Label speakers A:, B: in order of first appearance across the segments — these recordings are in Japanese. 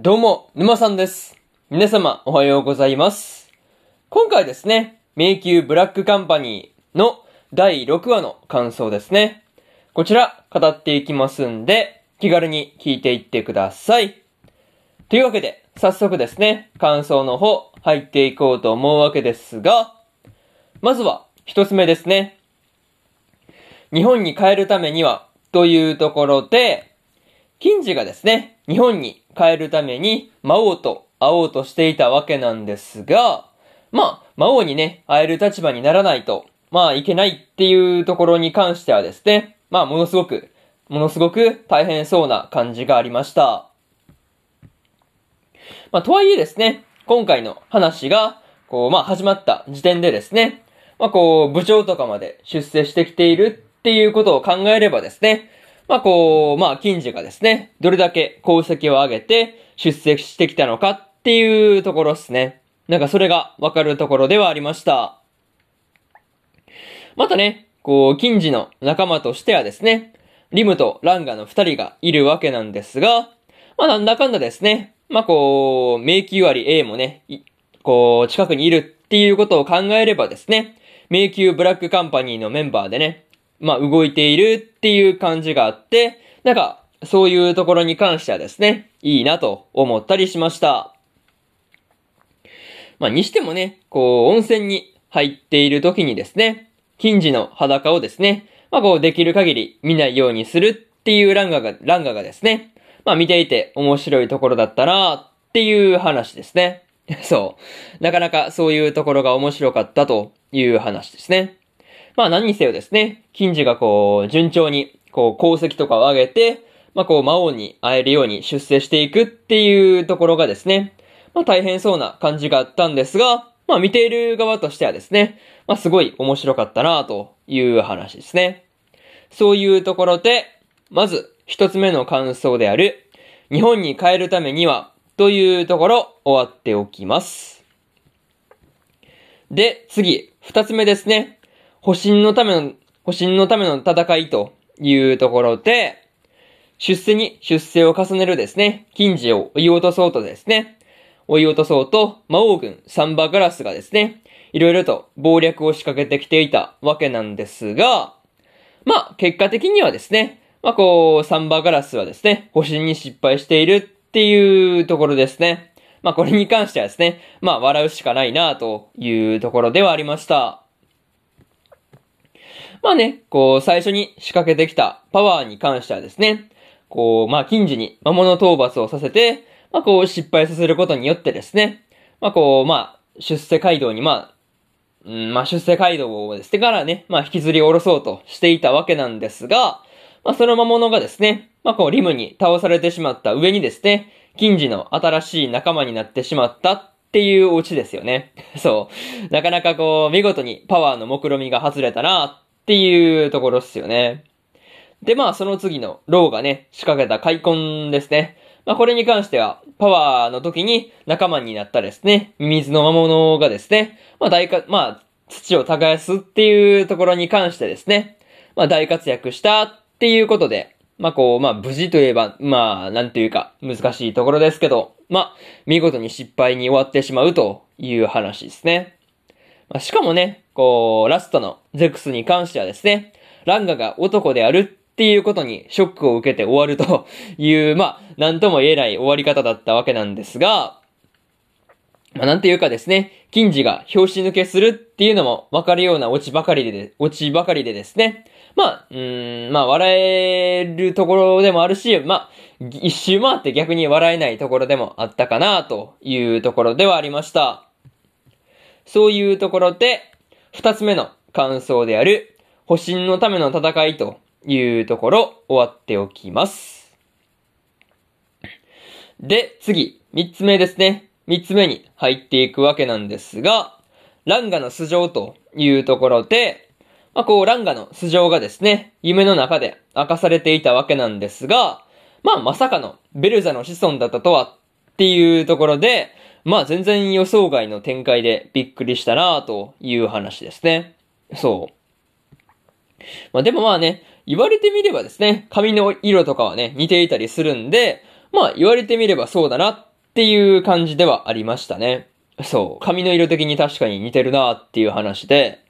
A: どうも、沼さんです。皆様、おはようございます。今回ですね、迷宮ブラックカンパニーの第6話の感想ですね。こちら、語っていきますんで、気軽に聞いていってください。というわけで、早速ですね、感想の方、入っていこうと思うわけですが、まずは、一つ目ですね。日本に帰るためには、というところで、金次がですね、日本に帰るために魔王と会おうとしていたわけなんですが、まあ、魔王にね、会える立場にならないと、まあ、いけないっていうところに関してはですね、まあ、ものすごく、ものすごく大変そうな感じがありました。まあ、とはいえですね、今回の話が、こう、まあ、始まった時点でですね、まあ、こう、部長とかまで出世してきているっていうことを考えればですね、まあ、こう、まあ、金次がですね、どれだけ功績を上げて出世してきたのかっていうところですね。なんかそれがわかるところではありました。またね、こう、金次の仲間としてはですね、リムとランガの二人がいるわけなんですが、まあ、なんだかんだですね、まあ、こう、迷宮割 A もね、こう、近くにいるっていうことを考えればですね、迷宮ブラックカンパニーのメンバーでね、まあ、動いているっていう感じがあって、なんか、そういうところに関してはですね、いいなと思ったりしました。まあ、にしてもね、こう、温泉に入っている時にですね、金次の裸をですね、まあ、こう、できる限り見ないようにするっていうランガが、ランガがですね、まあ、見ていて面白いところだったなっていう話ですね。そう。なかなかそういうところが面白かったという話ですね。まあ何にせよですね、金次がこう、順調に、こう、功績とかを上げて、まあこう、魔王に会えるように出世していくっていうところがですね、まあ大変そうな感じがあったんですが、まあ見ている側としてはですね、まあすごい面白かったなという話ですね。そういうところで、まず一つ目の感想である、日本に帰るためには、というところ終わっておきます。で、次、二つ目ですね。保身のための、保身のための戦いというところで、出世に出世を重ねるですね、金次を追い落とそうとですね、追い落とそうと魔王軍サンバガラスがですね、いろいろと謀略を仕掛けてきていたわけなんですが、まあ、結果的にはですね、まあこう、サンバガラスはですね、保身に失敗しているっていうところですね。まあこれに関してはですね、まあ笑うしかないなというところではありました。まあね、こう、最初に仕掛けてきたパワーに関してはですね、こう、まあ、近次に魔物討伐をさせて、まあ、こう、失敗させることによってですね、まあ、こう、まあ、出世街道に、まあ、うん、まあ、出世街道をですね、からね、まあ、引きずり下ろそうとしていたわけなんですが、まあ、その魔物がですね、まあ、こう、リムに倒されてしまった上にですね、近次の新しい仲間になってしまったっていうオチですよね。そう。なかなかこう、見事にパワーの目論みが外れたなっていうところっすよね。で、まあ、その次の、ローがね、仕掛けた開墾ですね。まあ、これに関しては、パワーの時に仲間になったですね、ミミズの魔物がですね、まあ、大か、まあ、土を耕すっていうところに関してですね、まあ、大活躍したっていうことで、まあ、こう、まあ、無事といえば、まあ、なんていうか、難しいところですけど、まあ、見事に失敗に終わってしまうという話ですね。まあ、しかもね、こう、ラストのゼクスに関してはですね、ランガが男であるっていうことにショックを受けて終わると いう、まあ、なんとも言えない終わり方だったわけなんですが、まあ、なんていうかですね、金次が拍子抜けするっていうのもわかるようなオチばかりで、オチばかりでですね、まあ、うん、まあ、笑えるところでもあるし、まあ、一周回って逆に笑えないところでもあったかなというところではありました。そういうところで、二つ目の感想である、保身のための戦いというところ、終わっておきます。で、次、三つ目ですね。三つ目に入っていくわけなんですが、ランガの素性というところで、まあ、こう、ランガの素性がですね、夢の中で明かされていたわけなんですが、まあ、まさかのベルザの子孫だったとはっていうところで、まあ、全然予想外の展開でびっくりしたなという話ですね。そう。まあ、でもまあね、言われてみればですね、髪の色とかはね、似ていたりするんで、まあ、言われてみればそうだなっていう感じではありましたね。そう。髪の色的に確かに似てるなっていう話で、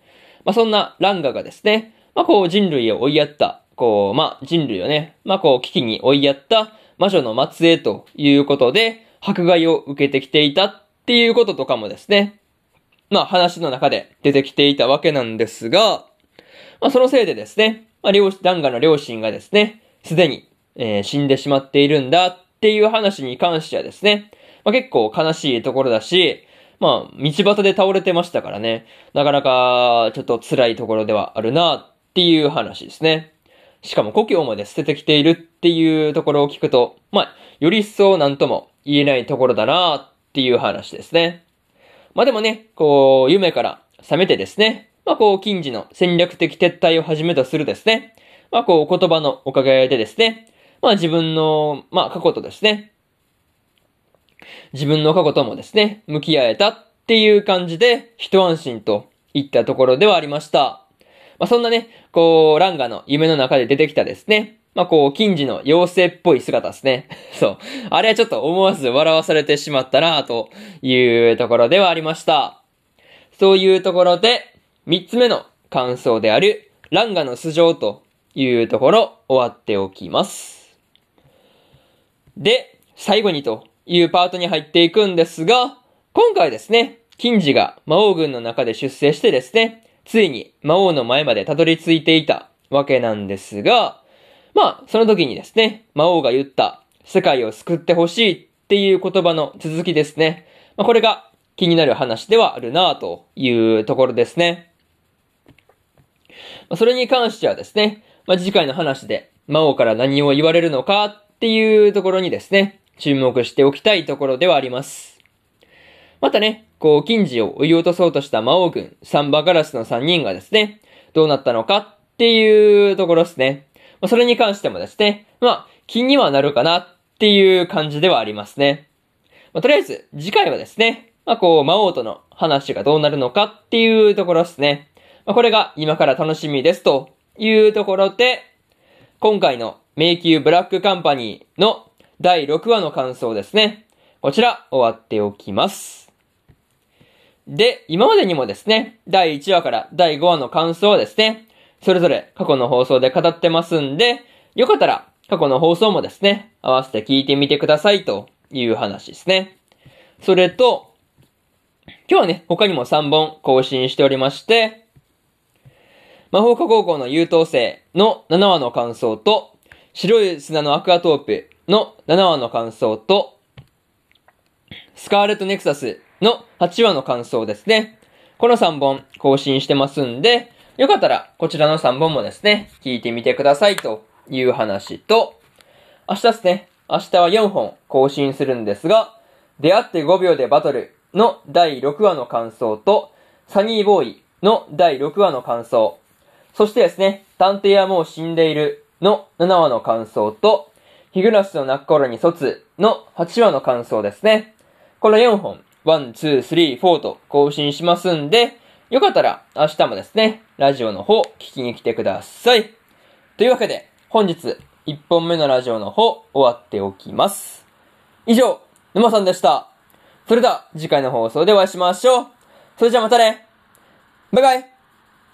A: まあ、そんなランガがですね、まあ、こう人類を追いやった、こう、まあ、人類をね、まあ、こう危機に追いやった魔女の末裔ということで、迫害を受けてきていたっていうこととかもですね、まあ話の中で出てきていたわけなんですが、まあそのせいでですね、まあ両、ランガの両親がですね、すでに、えー、死んでしまっているんだっていう話に関してはですね、まあ結構悲しいところだし、まあ道端で倒れてましたからね、なかなかちょっと辛いところではあるなっていう話ですね。しかも故郷まで捨ててきているっていうところを聞くと、まあ、より一層なんとも言えないところだなっていう話ですね。まあでもね、こう、夢から覚めてですね、まあこう、近似の戦略的撤退をはじめとするですね、まあこう、言葉のおかげでですね、まあ自分の、まあ過去とですね、自分の過去ともですね、向き合えたっていう感じで、一安心といったところではありました。まあそんなね、こう、ランガの夢の中で出てきたですね、まあ、こう、近似の妖精っぽい姿ですね。そう。あれはちょっと思わず笑わされてしまったな、というところではありました。そういうところで、三つ目の感想である、ランガの素性というところ、終わっておきます。で、最後にというパートに入っていくんですが、今回ですね、近似が魔王軍の中で出世してですね、ついに魔王の前までたどり着いていたわけなんですが、まあ、その時にですね、魔王が言った、世界を救ってほしいっていう言葉の続きですね。まあ、これが気になる話ではあるなというところですね。まあ、それに関してはですね、まあ、次回の話で魔王から何を言われるのかっていうところにですね、注目しておきたいところではあります。またね、こう、近似を追い落とそうとした魔王軍、サンバガラスの3人がですね、どうなったのかっていうところですね。まあ、それに関してもですね、まあ、気にはなるかなっていう感じではありますね。まあ、とりあえず、次回はですね、まあ、こう、魔王との話がどうなるのかっていうところですね。まあ、これが今から楽しみですというところで、今回の迷宮ブラックカンパニーの第6話の感想ですね。こちら終わっておきます。で、今までにもですね、第1話から第5話の感想はですね、それぞれ過去の放送で語ってますんで、よかったら過去の放送もですね、合わせて聞いてみてくださいという話ですね。それと、今日はね、他にも3本更新しておりまして、魔法科高校の優等生の7話の感想と、白い砂のアクアトープの7話の感想と、スカーレットネクサスの8話の感想ですね。この3本更新してますんで、よかったら、こちらの3本もですね、聞いてみてくださいという話と、明日ですね、明日は4本更新するんですが、出会って5秒でバトルの第6話の感想と、サニーボーイの第6話の感想、そしてですね、探偵はもう死んでいるの7話の感想と、日暮らしの泣く頃に卒の8話の感想ですね。この4本、1、2、3、4と更新しますんで、よかったら明日もですね、ラジオの方聞きに来てください。というわけで、本日1本目のラジオの方終わっておきます。以上、沼さんでした。それでは次回の放送でお会いしましょう。それじゃあまたね。バイバイ。